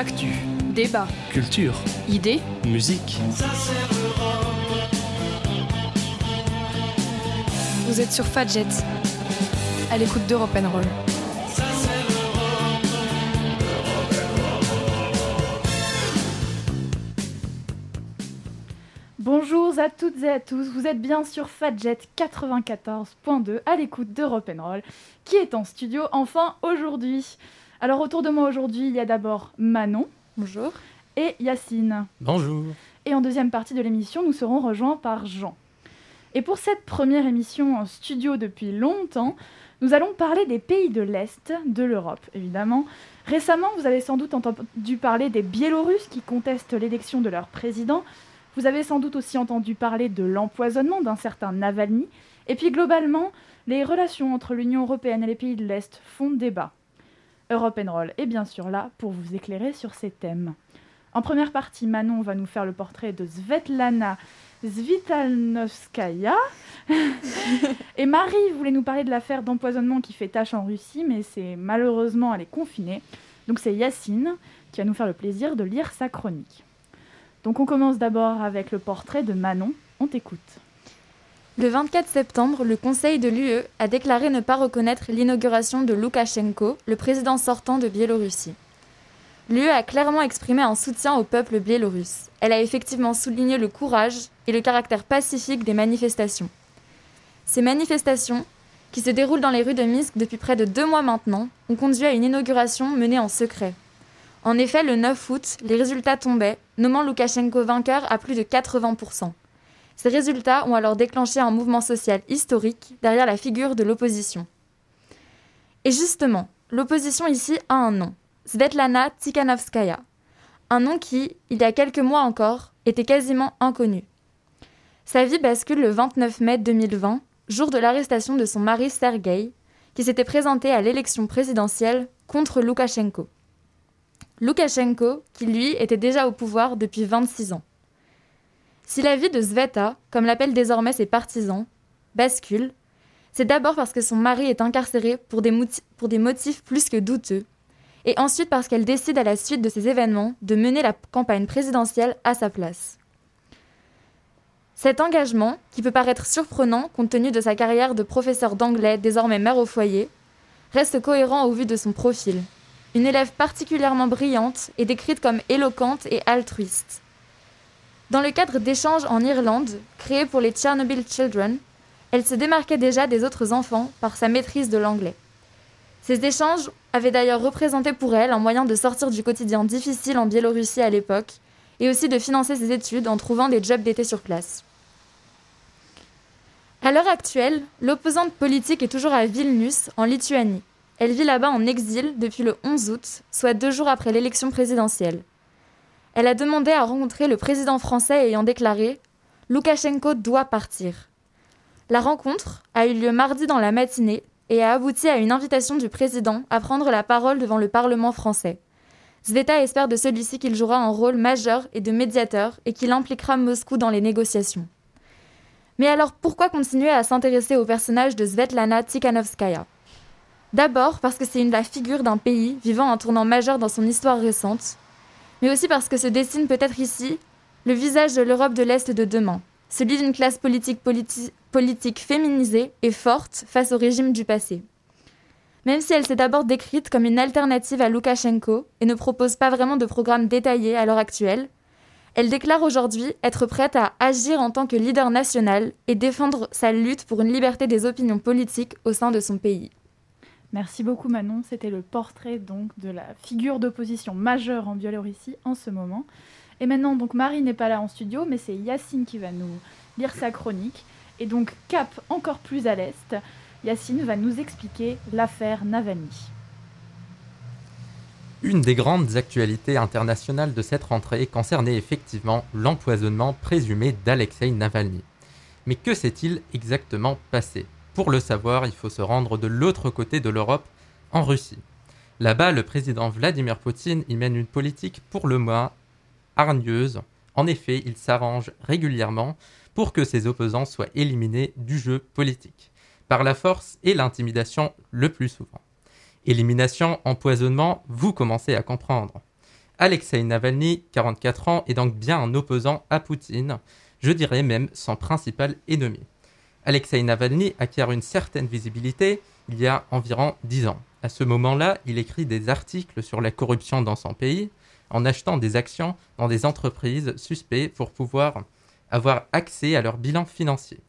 Actu, débat, culture, idées, musique. Vous êtes sur Fadjet, à l'écoute d'Europe Roll. Bonjour à toutes et à tous, vous êtes bien sur Fadjet 94.2 à l'écoute de Roll qui est en studio enfin aujourd'hui. Alors autour de moi aujourd'hui, il y a d'abord Manon. Bonjour. Et Yacine. Bonjour. Et en deuxième partie de l'émission, nous serons rejoints par Jean. Et pour cette première émission en studio depuis longtemps, nous allons parler des pays de l'Est, de l'Europe évidemment. Récemment, vous avez sans doute entendu parler des Biélorusses qui contestent l'élection de leur président. Vous avez sans doute aussi entendu parler de l'empoisonnement d'un certain Navalny. Et puis globalement, les relations entre l'Union européenne et les pays de l'Est font débat. Europe Roll est bien sûr là pour vous éclairer sur ces thèmes. En première partie, Manon va nous faire le portrait de Svetlana Svitalnovskaya. et Marie voulait nous parler de l'affaire d'empoisonnement qui fait tâche en Russie, mais c'est malheureusement elle est confinée. Donc c'est Yacine qui va nous faire le plaisir de lire sa chronique. Donc on commence d'abord avec le portrait de Manon. On t'écoute. Le 24 septembre, le Conseil de l'UE a déclaré ne pas reconnaître l'inauguration de Loukachenko, le président sortant de Biélorussie. L'UE a clairement exprimé un soutien au peuple biélorusse. Elle a effectivement souligné le courage et le caractère pacifique des manifestations. Ces manifestations, qui se déroulent dans les rues de Minsk depuis près de deux mois maintenant, ont conduit à une inauguration menée en secret. En effet, le 9 août, les résultats tombaient, nommant Loukachenko vainqueur à plus de 80%. Ces résultats ont alors déclenché un mouvement social historique derrière la figure de l'opposition. Et justement, l'opposition ici a un nom, Svetlana Tikhanovskaya, un nom qui, il y a quelques mois encore, était quasiment inconnu. Sa vie bascule le 29 mai 2020, jour de l'arrestation de son mari Sergei, qui s'était présenté à l'élection présidentielle contre Loukachenko. Loukachenko, qui lui était déjà au pouvoir depuis 26 ans. Si la vie de Sveta, comme l'appellent désormais ses partisans, bascule, c'est d'abord parce que son mari est incarcéré pour des, motifs plus que douteux, et ensuite parce qu'elle décide à la suite de ces événements de mener la campagne présidentielle à sa place. Cet engagement, qui peut paraître surprenant compte tenu de sa carrière de professeur d'anglais désormais mère au foyer, reste cohérent au vu de son profil. Une élève particulièrement brillante et décrite comme éloquente et altruiste. Dans le cadre d'échanges en Irlande, créés pour les Chernobyl Children, elle se démarquait déjà des autres enfants par sa maîtrise de l'anglais. Ces échanges avaient d'ailleurs représenté pour elle un moyen de sortir du quotidien difficile en Biélorussie à l'époque, et aussi de financer ses études en trouvant des jobs d'été sur place. À l'heure actuelle, l'opposante politique est toujours à Vilnius, en Lituanie. Elle vit là-bas en exil depuis le 11 août, soit deux jours après l'élection présidentielle. Elle a demandé à rencontrer le président français ayant déclaré Loukachenko doit partir. La rencontre a eu lieu mardi dans la matinée et a abouti à une invitation du président à prendre la parole devant le Parlement français. Zveta espère de celui-ci qu'il jouera un rôle majeur et de médiateur et qu'il impliquera Moscou dans les négociations. Mais alors pourquoi continuer à s'intéresser au personnage de Svetlana Tikhanovskaya? D'abord parce que c'est une la figure d'un pays vivant un tournant majeur dans son histoire récente, mais aussi parce que se dessine peut-être ici le visage de l'Europe de l'Est de demain, celui d'une classe politique, politique féminisée et forte face au régime du passé. Même si elle s'est d'abord décrite comme une alternative à Loukachenko et ne propose pas vraiment de programme détaillé à l'heure actuelle, elle déclare aujourd'hui être prête à agir en tant que leader national et défendre sa lutte pour une liberté des opinions politiques au sein de son pays. Merci beaucoup Manon, c'était le portrait donc de la figure d'opposition majeure en Biélorussie en ce moment. Et maintenant donc Marie n'est pas là en studio, mais c'est Yacine qui va nous lire sa chronique. Et donc cap encore plus à l'est, Yacine va nous expliquer l'affaire Navalny. Une des grandes actualités internationales de cette rentrée concernait effectivement l'empoisonnement présumé d'Alexei Navalny. Mais que s'est-il exactement passé? Pour le savoir, il faut se rendre de l'autre côté de l'Europe, en Russie. Là-bas, le président Vladimir Poutine y mène une politique pour le moins hargneuse. En effet, il s'arrange régulièrement pour que ses opposants soient éliminés du jeu politique, par la force et l'intimidation le plus souvent. Élimination, empoisonnement, vous commencez à comprendre. Alexei Navalny, 44 ans, est donc bien un opposant à Poutine, je dirais même son principal ennemi. Alexei Navalny acquiert une certaine visibilité il y a environ 10 ans. À ce moment-là, il écrit des articles sur la corruption dans son pays en achetant des actions dans des entreprises suspectes pour pouvoir avoir accès à leur bilan financier.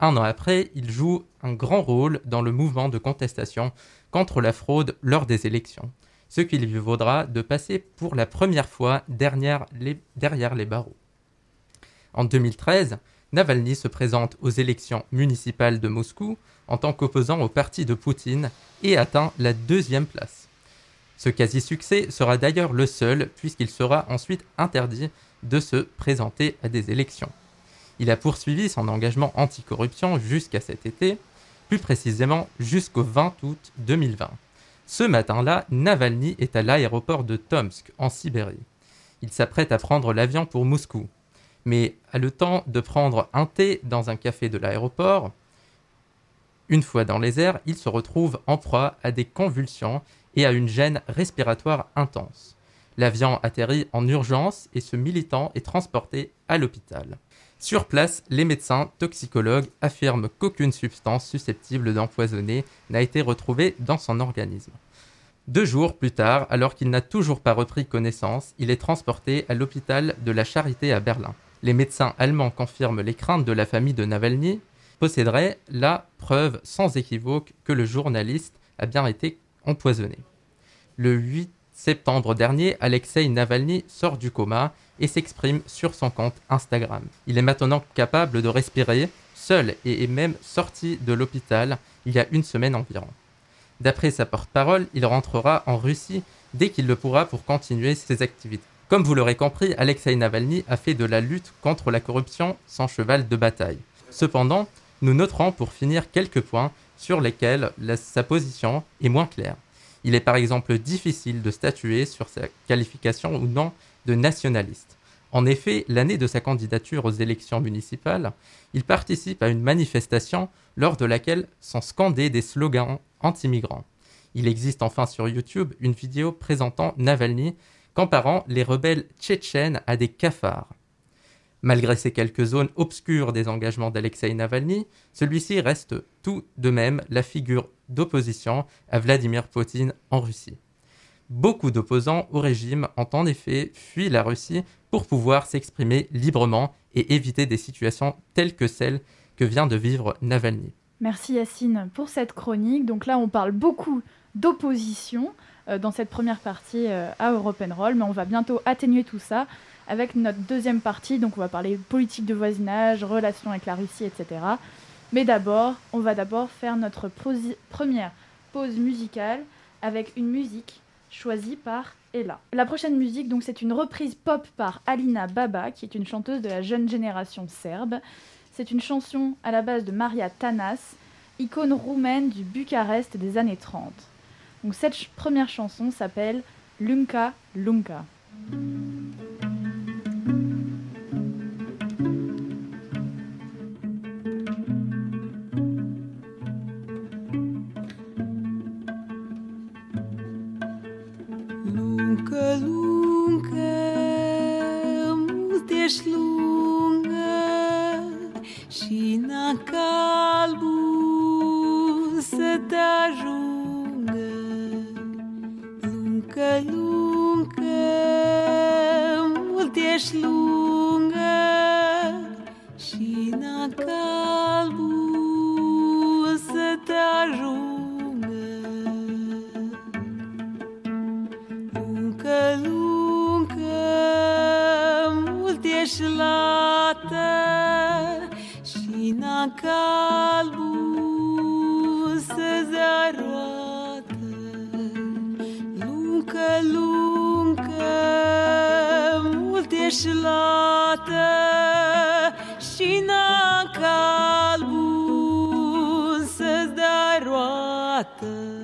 Un an après, il joue un grand rôle dans le mouvement de contestation contre la fraude lors des élections, ce qui lui vaudra de passer pour la première fois derrière les, derrière les barreaux. En 2013, Navalny se présente aux élections municipales de Moscou en tant qu'opposant au parti de Poutine et atteint la deuxième place. Ce quasi-succès sera d'ailleurs le seul puisqu'il sera ensuite interdit de se présenter à des élections. Il a poursuivi son engagement anticorruption jusqu'à cet été, plus précisément jusqu'au 20 août 2020. Ce matin-là, Navalny est à l'aéroport de Tomsk, en Sibérie. Il s'apprête à prendre l'avion pour Moscou, mais a le temps de prendre un thé dans un café de l'aéroport. Une fois dans les airs, il se retrouve en proie à des convulsions et à une gêne respiratoire intense. L'avion atterrit en urgence et ce militant est transporté à l'hôpital. Sur place, les médecins toxicologues affirment qu'aucune substance susceptible d'empoisonner n'a été retrouvée dans son organisme. Deux jours plus tard, alors qu'il n'a toujours pas repris connaissance, il est transporté à l'hôpital de la Charité à Berlin. Les médecins allemands confirment les craintes de la famille de Navalny, posséderait la preuve sans équivoque que le journaliste a bien été empoisonné. Le 8 septembre dernier, Alexei Navalny sort du coma et s'exprime sur son compte Instagram. Il est maintenant capable de respirer seul et est même sorti de l'hôpital il y a une semaine environ. D'après sa porte-parole, il rentrera en Russie dès qu'il le pourra pour continuer ses activités. Comme vous l'aurez compris, Alexei Navalny a fait de la lutte contre la corruption son cheval de bataille. Cependant, nous noterons pour finir quelques points sur lesquels sa position est moins claire. Il est par exemple difficile de statuer sur sa qualification ou non de nationaliste. En effet, l'année de sa candidature aux élections municipales, il participe à une manifestation lors de laquelle sont scandés des slogans anti-migrants. Il existe enfin sur YouTube une vidéo présentant Navalny comparant les rebelles tchétchènes à des cafards. Malgré ces quelques zones obscures des engagements d'Alexei Navalny, celui-ci reste tout de même la figure d'opposition à Vladimir Poutine en Russie. Beaucoup d'opposants au régime ont en effet fui la Russie pour pouvoir s'exprimer librement et éviter des situations telles que celles que vient de vivre Navalny. Merci Yacine pour cette chronique. Donc là, on parle beaucoup d'opposition dans cette première partie euh, à European Roll, mais on va bientôt atténuer tout ça avec notre deuxième partie. Donc on va parler politique de voisinage, relations avec la Russie, etc. Mais d'abord, on va d'abord faire notre première pause musicale avec une musique choisie par Ella. La prochaine musique, donc, c'est une reprise pop par Alina Baba, qui est une chanteuse de la jeune génération serbe. C'est une chanson à la base de Maria Tanas, icône roumaine du Bucarest des années 30. Donc cette première chanson s'appelle Lunka Lunka. love.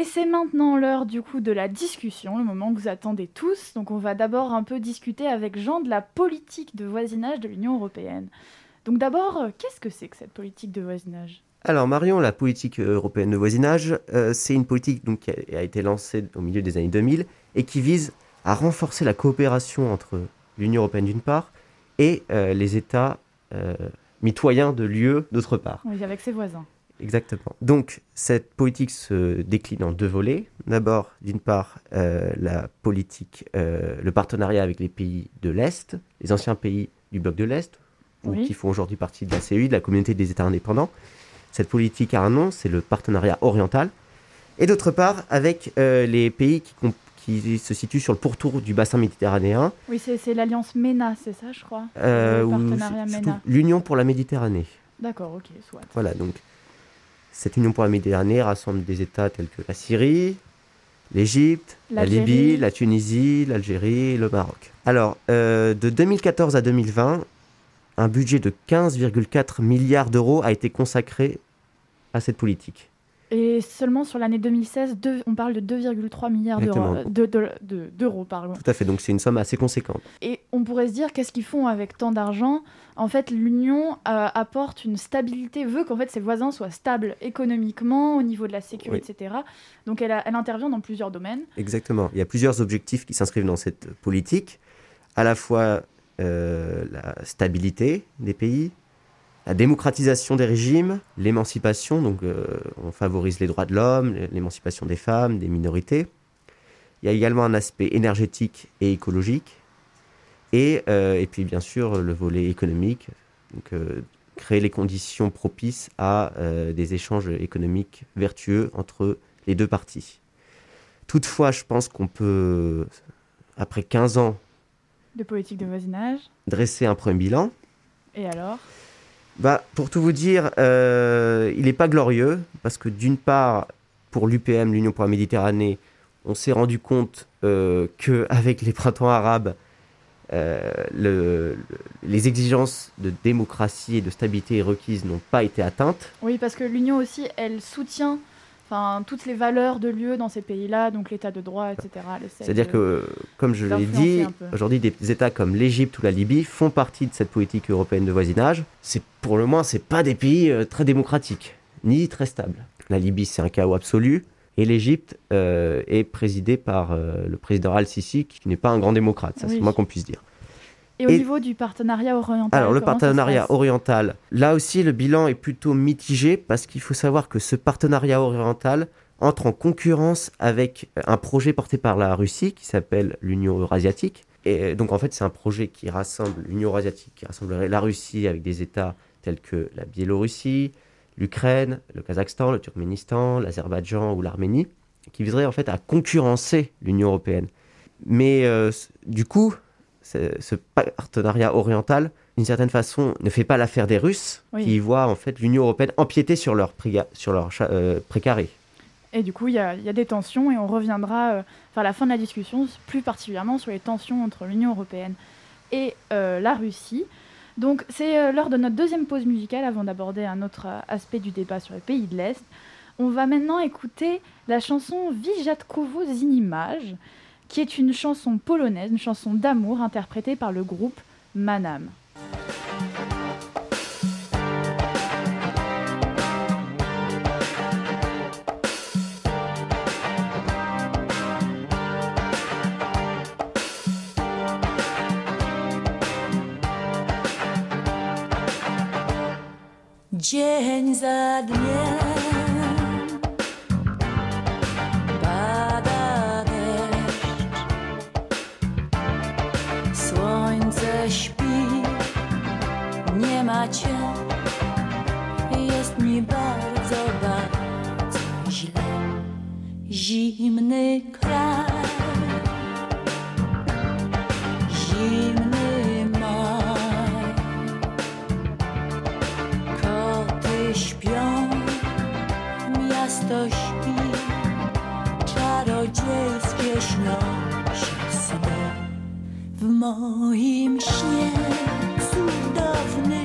Et c'est maintenant l'heure du coup de la discussion, le moment que vous attendez tous. Donc on va d'abord un peu discuter avec Jean de la politique de voisinage de l'Union européenne. Donc d'abord, euh, qu'est-ce que c'est que cette politique de voisinage? Alors Marion, la politique européenne de voisinage, euh, c'est une politique donc, qui a, a été lancée au milieu des années 2000 et qui vise à renforcer la coopération entre l'Union européenne d'une part et euh, les États euh, mitoyens de l'UE d'autre part. Oui, avec ses voisins. Exactement. Donc cette politique se décline en deux volets. D'abord, d'une part, euh, la politique, euh, le partenariat avec les pays de l'Est, les anciens pays du bloc de l'Est, ou qui font aujourd'hui partie de la CEI, de la communauté des États indépendants. Cette politique a un nom, c'est le partenariat oriental. Et d'autre part, avec euh, les pays qui, se situent sur le pourtour du bassin méditerranéen, Oui, c'est l'alliance MENA, c'est ça, je crois l'Union pour la Méditerranée. D'accord, ok, soit. Voilà, donc cette Union pour la Méditerranée rassemble des États tels que la Syrie, l'Égypte, la. Libye, la Tunisie, l'Algérie le Maroc. Alors, euh, de 2014 à 2020, un budget de 15,4 milliards d'euros a été consacré à cette politique. Et seulement sur l'année 2016, deux- on parle de 2,3 milliards d'euros. Exactement. de- de- de- d'euros, pardon. Tout à fait, donc c'est une somme assez conséquente. Et on pourrait se dire, qu'est-ce qu'ils font avec tant d'argent? En fait, l'Union euh, apporte une stabilité, veut qu'en fait ses voisins soient stables économiquement, au niveau de la sécurité, etc. Donc elle, a- elle intervient dans plusieurs domaines. Exactement. Il y a plusieurs objectifs qui s'inscrivent dans cette politique. À la fois euh, la stabilité des pays, la démocratisation des régimes, l'émancipation, donc euh, on favorise les droits de l'homme, l'émancipation des femmes, des minorités. Il y a également un aspect énergétique et écologique. Et, euh, et puis bien sûr le volet économique, donc euh, créer les conditions propices à des échanges économiques vertueux entre les deux parties. Toutefois, je pense qu'on peut, après 15 ans, de politique de voisinage. dresser un premier bilan. Et alors? Bah, pour tout vous dire, euh, il n'est pas glorieux, parce que d'une part, pour l'UPM, l'Union pour la Méditerranée, on s'est rendu compte euh, qu'avec les printemps arabes, euh, le- le- les exigences de démocratie et de stabilité requises n'ont pas été atteintes. Oui, parce que l'Union aussi, elle soutient enfin, toutes les valeurs de l'UE dans ces pays-là, donc l'état de droit, etc. C'est-à-dire que, comme je l'ai dit, aujourd'hui, des États comme l'Égypte ou la Libye font partie de cette politique européenne de voisinage. C'est pour le moins, c'est pas des pays euh, très démocratiques ni très stables. La Libye, c'est un chaos absolu, et l'Égypte euh, est présidée par euh, le président Al-Sisi, qui n'est pas un grand démocrate. Ça, Oui. c'est moins qu'on puisse dire. Et au et- niveau du partenariat oriental Alors, le partenariat oriental, là aussi, le bilan est plutôt mitigé parce qu'il faut savoir que ce partenariat oriental entre en concurrence avec un projet porté par la Russie qui s'appelle l'Union eurasiatique. Et donc, en fait, c'est un projet qui rassemble l'Union eurasiatique, qui rassemblerait la Russie avec des États tels que la Biélorussie, l'Ukraine, le Kazakhstan, le Turkménistan, l'Azerbaïdjan ou l'Arménie, qui viserait en fait à concurrencer l'Union européenne. Mais euh, du coup, ce partenariat oriental, d'une certaine façon, ne fait pas l'affaire des Russes, Oui. qui voient en fait l'Union européenne empiéter sur leur, sur leur euh, précaré. Et du coup, il y, a il y a des tensions et on reviendra euh, vers la fin de la discussion, plus particulièrement sur les tensions entre l'Union européenne et euh, la Russie. Donc, c'est l'heure de notre deuxième pause musicale avant d'aborder un autre euh, aspect du débat sur les pays de l'Est. On va maintenant écouter la chanson Vijatkovo Zinimage, qui est une chanson polonaise, une chanson d'amour interprétée par le groupe Manam. Zimny kraj, zimny maj. Koty śpią, miasto śpi, czarodziejskie śnią się sny. W moim śnie, cudownym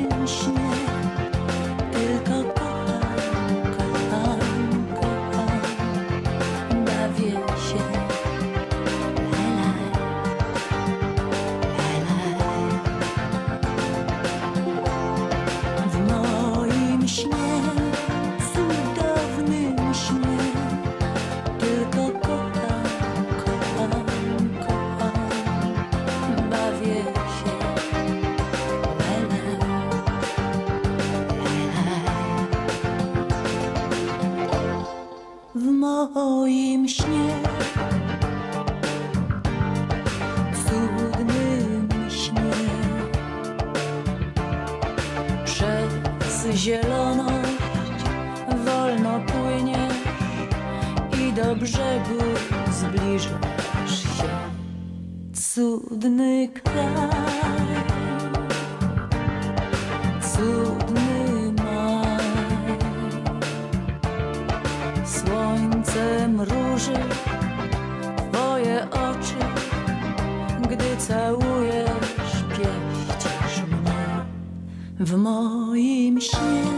zieloność wolno płyniesz i do brzegu zbliżasz się. Cudny kraj, cudny maj, słońce mruży twoje oczy, gdy całujesz, pieścisz mnie. W moim 是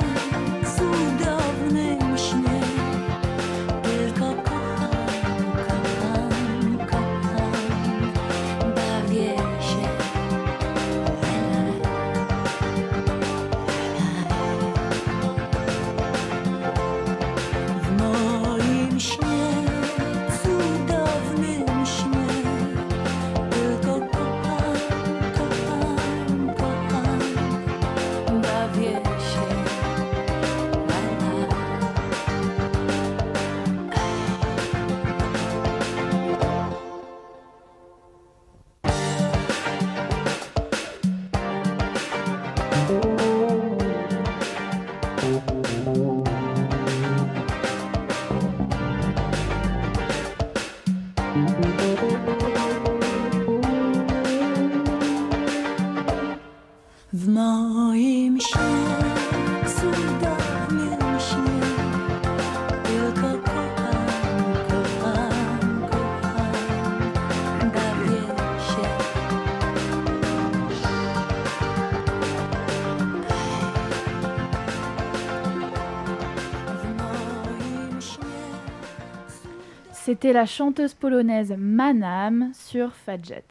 C'était la chanteuse polonaise Manam sur Fadjet.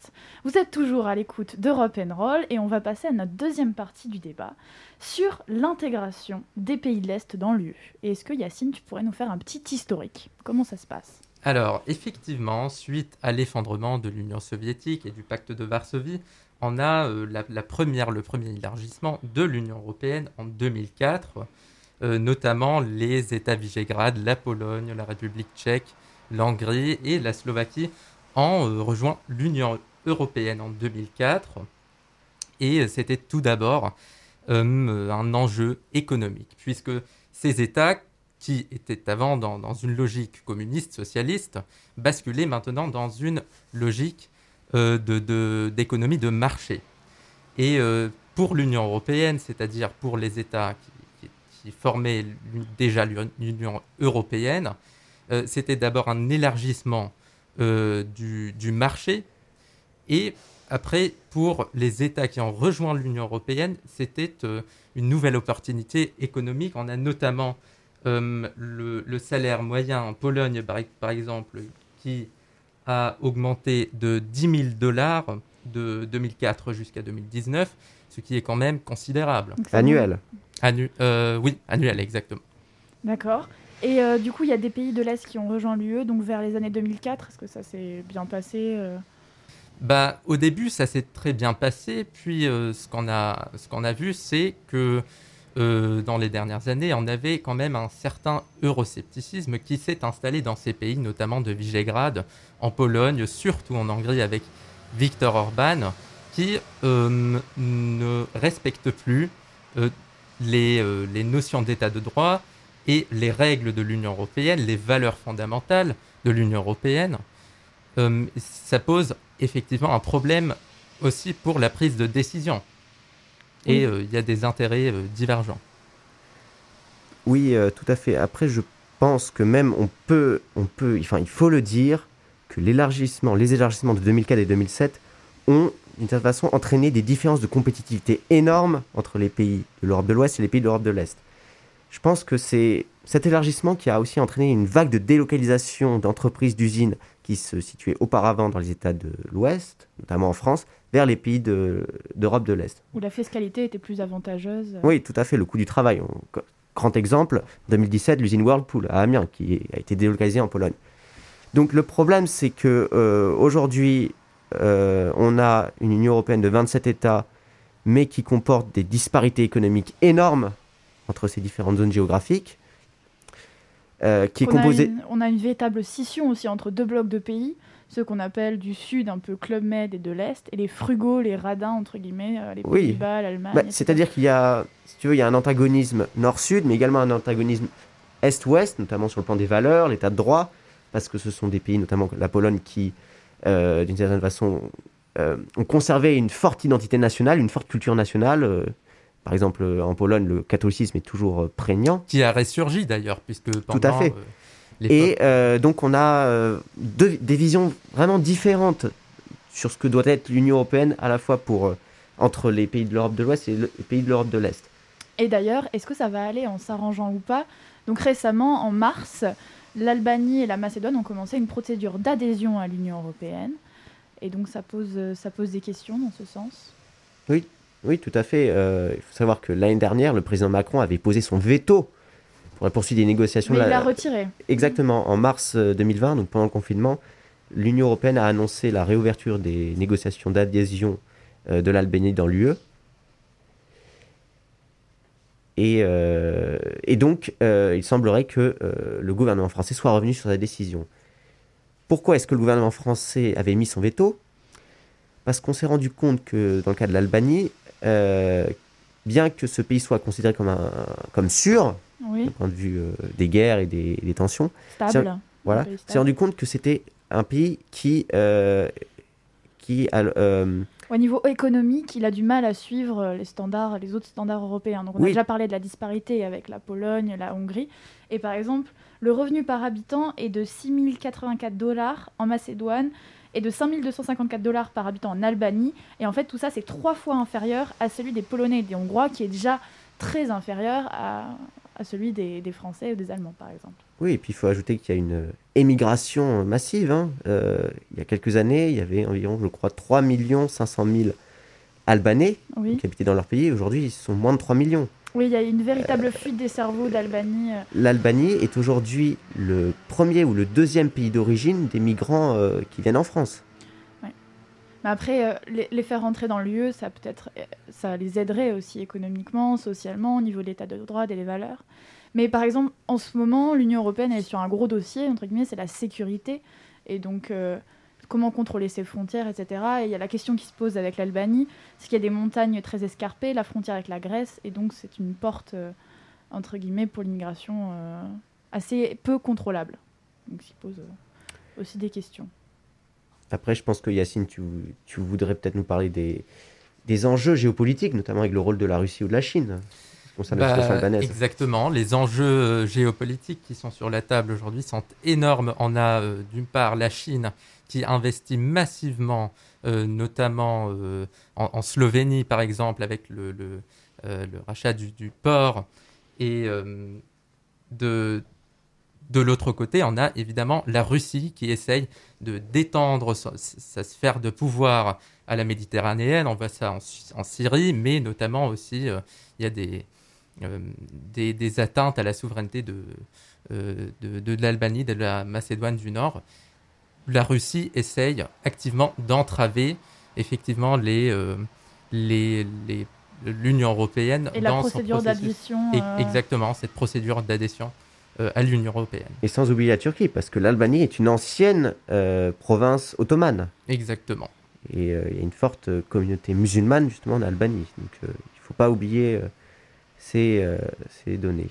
Vous êtes toujours à l'écoute d'Europe Roll et on va passer à notre deuxième partie du débat sur l'intégration des pays de l'Est dans l'UE. Et est-ce que Yacine, tu pourrais nous faire un petit historique? Comment ça se passe? Alors, effectivement, suite à l'effondrement de l'Union soviétique et du pacte de Varsovie, on a euh, la, première, le premier élargissement de l'Union européenne en 2004, euh, notamment les États Visegrad, la Pologne, la République tchèque, l'Hongrie et la Slovaquie ont euh, rejoint l'Union européenne en 2004. Et euh, c'était tout d'abord euh, un enjeu économique, puisque ces États qui étaient avant dans, une logique communiste, socialiste, basculaient maintenant dans une logique d'économie de, marché. Et pour l'Union européenne, c'est-à-dire pour les États qui, formaient déjà l'Union européenne, euh, c'était d'abord un élargissement euh, du, du marché. Et après, pour les États qui ont rejoint l'Union européenne, c'était euh, une nouvelle opportunité économique. On a notamment euh, le, le salaire moyen en Pologne, par, par exemple, qui a augmenté de 10 000 dollars de 2004 jusqu'à 2019, ce qui est quand même considérable. Annuel. Annu- euh, oui, annuel, exactement. D'accord. Et euh, du coup, il y a des pays de l'Est qui ont rejoint l'UE, donc vers les années 2004. Est-ce que ça s'est bien passé euh? Bah, au début, ça s'est très bien passé. Puis, euh, ce qu'on a, a vu, c'est que dans les dernières années, on avait quand même un certain euroscepticisme qui s'est installé dans ces pays, notamment de Visegrad, en Pologne, surtout en Hongrie avec Viktor Orban, qui ne respecte plus les, les notions d'état de droit et les règles de l'Union européenne, les valeurs fondamentales de l'Union européenne. Euh, ça pose effectivement un problème aussi pour la prise de décision. Et euh, il y a des intérêts euh, divergents. Oui, tout à fait. Après, je pense que même on peut, on peut, enfin, il faut le dire que l'élargissement, les élargissements de 2004 et 2007 ont, d'une certaine façon, entraîné des différences de compétitivité énormes entre les pays de l'Europe de l'Ouest et les pays de l'Europe de l'Est. Je pense que c'est cet élargissement qui a aussi entraîné une vague de délocalisation d'entreprises, d'usines qui se situaient auparavant dans les États de l'Ouest, notamment en France, vers les pays de- d'Europe de l'Est. Où la fiscalité était plus avantageuse Oui, tout à fait, le coût du travail. On- Grand exemple, 2017, l'usine Whirlpool à Amiens, qui a été délocalisée en Pologne. Donc le problème, c'est que euh, aujourd'hui, euh, on a une Union européenne de 27 États, mais qui comporte des disparités économiques énormes entre ces différentes zones géographiques, euh, qui est on, a une, on a une véritable scission aussi entre deux blocs de pays, ceux qu'on appelle du sud, un peu Club Med, et de l'Est, et les frugaux, les radins, entre guillemets, euh, les Oui. Pays-Bas, l'Allemagne. Bah. C'est-à-dire qu'il y a, si tu veux, il y a un antagonisme nord-sud, mais également un antagonisme est-ouest, notamment sur le plan des valeurs, l'état de droit, parce que ce sont des pays, notamment la Pologne, qui, euh, d'une certaine façon, euh, ont conservé une forte identité nationale, une forte culture nationale. Par exemple, en Pologne, le catholicisme est toujours euh, prégnant. Qui a ressurgi d'ailleurs, puisque pendant fait. euh, Et euh, donc, on a euh, deux- des visions vraiment différentes sur ce que doit être l'Union européenne, à la fois pour, euh, entre les pays de l'Europe de l'Ouest et le- les pays de l'Europe de l'Est. Et d'ailleurs, est-ce que ça va aller en s'arrangeant ou pas? Donc récemment, en mars, l'Albanie et la Macédoine ont commencé une procédure d'adhésion à l'Union européenne. Et donc ça pose, ça pose des questions dans ce sens? Oui, tout à fait. Euh, il faut savoir que l'année dernière, le président Macron avait posé son veto pour la poursuite des négociations. Mais de il la- retiré. Exactement. En mars euh, 2020, donc pendant le confinement, l'Union européenne a annoncé la réouverture des négociations d'adhésion euh, de l'Albanie dans l'UE. Et, euh, et donc, euh, il semblerait que euh, le gouvernement français soit revenu sur sa décision. Pourquoi est-ce que le gouvernement français avait mis son veto? Parce qu'on s'est rendu compte que dans le cas de l'Albanie, euh, bien que ce pays soit considéré comme, un, comme sûr, Oui, du point de vue euh, des guerres et des, des tensions, stable. voilà, s'est rendu compte que c'était un pays qui, euh, qui a, Au niveau économique, il a du mal à suivre les standards, les autres standards européens. Donc on a déjà parlé de la disparité avec la Pologne, la Hongrie. Et par exemple, le revenu par habitant est de 6 084 dollars en Macédoine et de 5 254 dollars par habitant en Albanie. Et en fait, tout ça, c'est trois fois inférieur à celui des Polonais et des Hongrois, qui est déjà très inférieur à, à celui des, des Français ou des Allemands, par exemple. oui, et puis il faut ajouter qu'il y a une émigration massive. hein. Euh, il y a quelques années, il y avait environ, je crois, 3 500 000 Albanais Oui, qui habitaient dans leur pays. Aujourd'hui, ils sont moins de 3 millions. Oui il y a une véritable fuite des cerveaux d'Albanie. euh, L'Albanie est aujourd'hui le premier ou le deuxième pays d'origine des migrants euh, qui viennent en France. Mais après, euh, les, les faire rentrer dans l'UE, ça peut-être, ça les aiderait aussi économiquement, socialement, au niveau de l'état de droit, des valeurs. Mais par exemple, en ce moment, l'Union européenne est sur un gros dossier, entre guillemets, c'est la sécurité. Et donc, euh, comment contrôler ses frontières, etc. Et il y a la question qui se pose avec l'Albanie, c'est qu'il y a des montagnes très escarpées, la frontière avec la Grèce, et donc c'est une porte, euh, entre guillemets, pour l'immigration euh, assez peu contrôlable. Donc, ça pose euh, aussi des questions. Après, je pense que Yacine, tu, tu voudrais peut-être nous parler des enjeux géopolitiques, notamment avec le rôle de la Russie ou de la Chine, concernant la Bah, situation albanaise. exactement. Les enjeux euh, géopolitiques qui sont sur la table aujourd'hui sont énormes. On a euh, d'une part la Chine qui investit massivement, euh, notamment en, en Slovénie par exemple, avec le, le, le rachat du, du port. Et de, de l'autre côté, on a évidemment la Russie qui essaye de d'étendre sa, sphère de pouvoir à la Méditerranéenne. On voit ça en, Sy- en Syrie, mais notamment aussi, euh, il y a des, des, des atteintes à la souveraineté de, euh, de, de l'Albanie, de la Macédoine du Nord. La Russie essaye activement d'entraver effectivement les, euh, les, les- l'Union européenne Et la dans son procédure euh, Exactement, cette procédure d'adhésion euh, à l'Union européenne. Et sans oublier la Turquie, parce que l'Albanie est une ancienne euh, province ottomane. Exactement. Et euh, il y a une forte euh, communauté musulmane justement en Albanie. Donc euh, il ne faut pas oublier euh, ces, euh, ces données.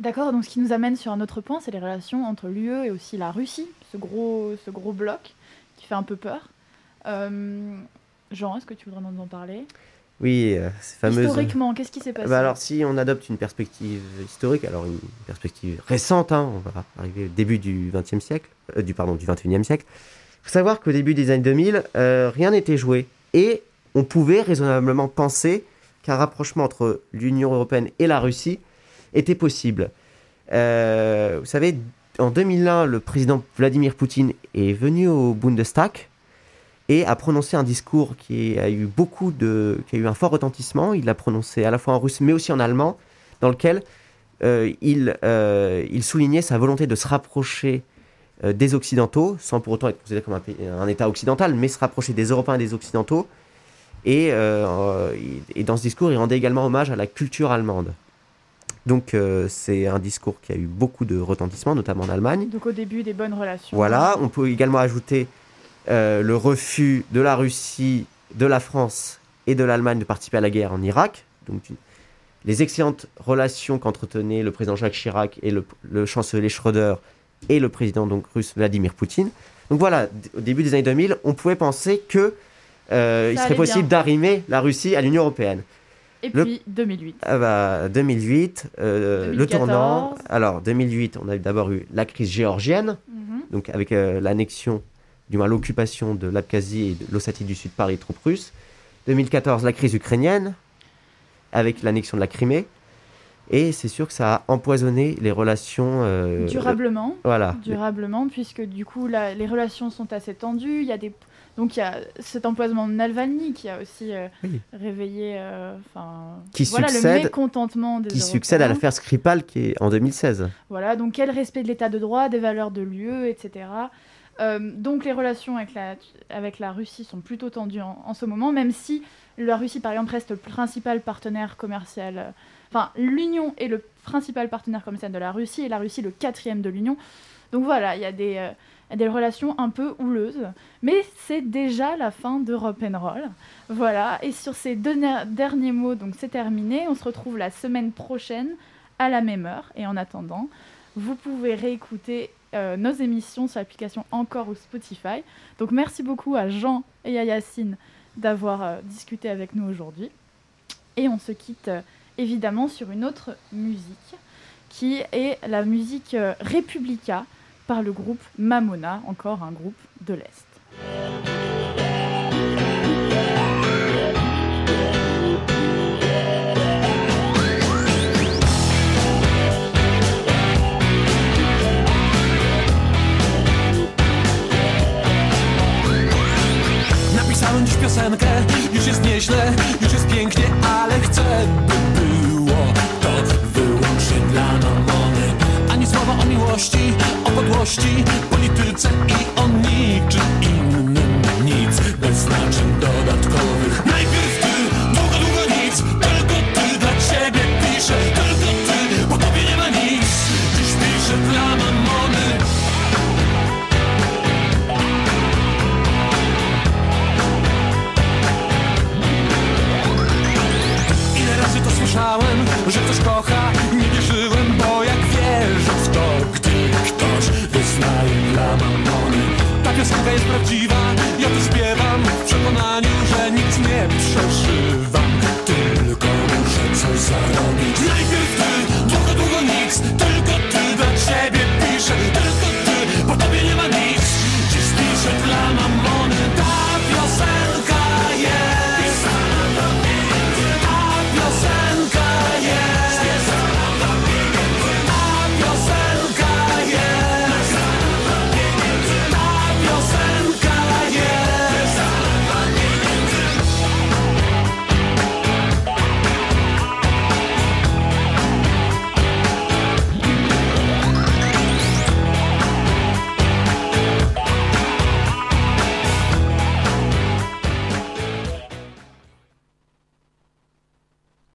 D'accord, donc ce qui nous amène sur un autre point, c'est les relations entre l'UE et aussi la Russie, ce gros, ce gros bloc qui fait un peu peur. Euh, Jean, est-ce que tu voudrais nous en parler? Oui, euh, ces fameuses... Historiquement, qu'est-ce qui s'est passé? Bah alors, si on adopte une perspective historique, alors une perspective récente, hein, on va arriver au début du XXe siècle, euh, du pardon, du XXIe siècle. Il faut savoir qu'au début des années 2000, euh, rien n'était joué et on pouvait raisonnablement penser qu'un rapprochement entre l'Union européenne et la Russie était possible. Euh, vous savez, en 2001, le président Vladimir Poutine est venu au Bundestag et a prononcé un discours qui a eu beaucoup de, qui a eu un fort retentissement. Il l'a prononcé à la fois en russe mais aussi en allemand, dans lequel euh, il, euh, il soulignait sa volonté de se rapprocher des Occidentaux, sans pour autant être considéré comme un État occidental, mais se rapprocher des Européens et des Occidentaux. Et, euh, euh, et dans ce discours, il rendait également hommage à la culture allemande. Donc euh, c'est un discours qui a eu beaucoup de retentissement, notamment en Allemagne. Donc au début, des bonnes relations. Voilà, on peut également ajouter euh, le refus de la Russie, de la France et de l'Allemagne de participer à la guerre en Irak. Donc, les excellentes relations qu'entretenaient le président Jacques Chirac et le, le chancelier Schröder et le président donc russe Vladimir Poutine. Donc voilà, au début des années 2000, on pouvait penser que euh, il serait possible d'arrimer la Russie à l'Union européenne. Et Le- puis 2008. Ah bah, 2008, euh, le 2014. tournant. Alors 2008, on a d'abord eu la crise géorgienne Mhm. donc avec euh, l'annexion, du moins l'occupation de l'Abkhazie et de l'Ossétie du Sud par les troupes russes. 2014, la crise ukrainienne, avec l'annexion de la Crimée. Et c'est sûr que ça a empoisonné les relations. euh, Durablement. Voilà. durablement, puisque du coup, la- les relations sont assez tendues. Il y a des... Donc il y a cet empoisonnement de Navalny qui a aussi euh, Oui. réveillé euh, Qui voilà, succède- le mécontentement des Qui succède à l'affaire Skripal qui est en 2016. Voilà, donc quel respect de l'état de droit, des valeurs de l'UE, etc. Euh, donc les relations avec la, avec la Russie sont plutôt tendues en, en ce moment, même si la Russie, par exemple, reste le principal partenaire commercial. euh, Enfin, l'Union est le principal partenaire commercial de la Russie et la Russie le quatrième de l'Union. Donc voilà, il y a des, des relations un peu houleuses. Mais c'est déjà la fin de Roll. Voilà, et sur ces deux derniers mots, donc c'est terminé. On se retrouve la semaine prochaine à la même heure. Et en attendant, vous pouvez réécouter euh, nos émissions sur l'application Encore ou Spotify. Donc merci beaucoup à Jean et à Yacine d'avoir euh, discuté avec nous aujourd'hui. Et on se quitte euh, évidemment sur une autre musique qui est la musique Republica par le groupe Mamona, encore un groupe de l'Est. Napisałem dziś piosenkę, już jest nieźle, już jest pięknie, ale chcę, by było to wyłącznie dla mamony. Ani słowa o miłości, podłości, polityce i o niczym innym.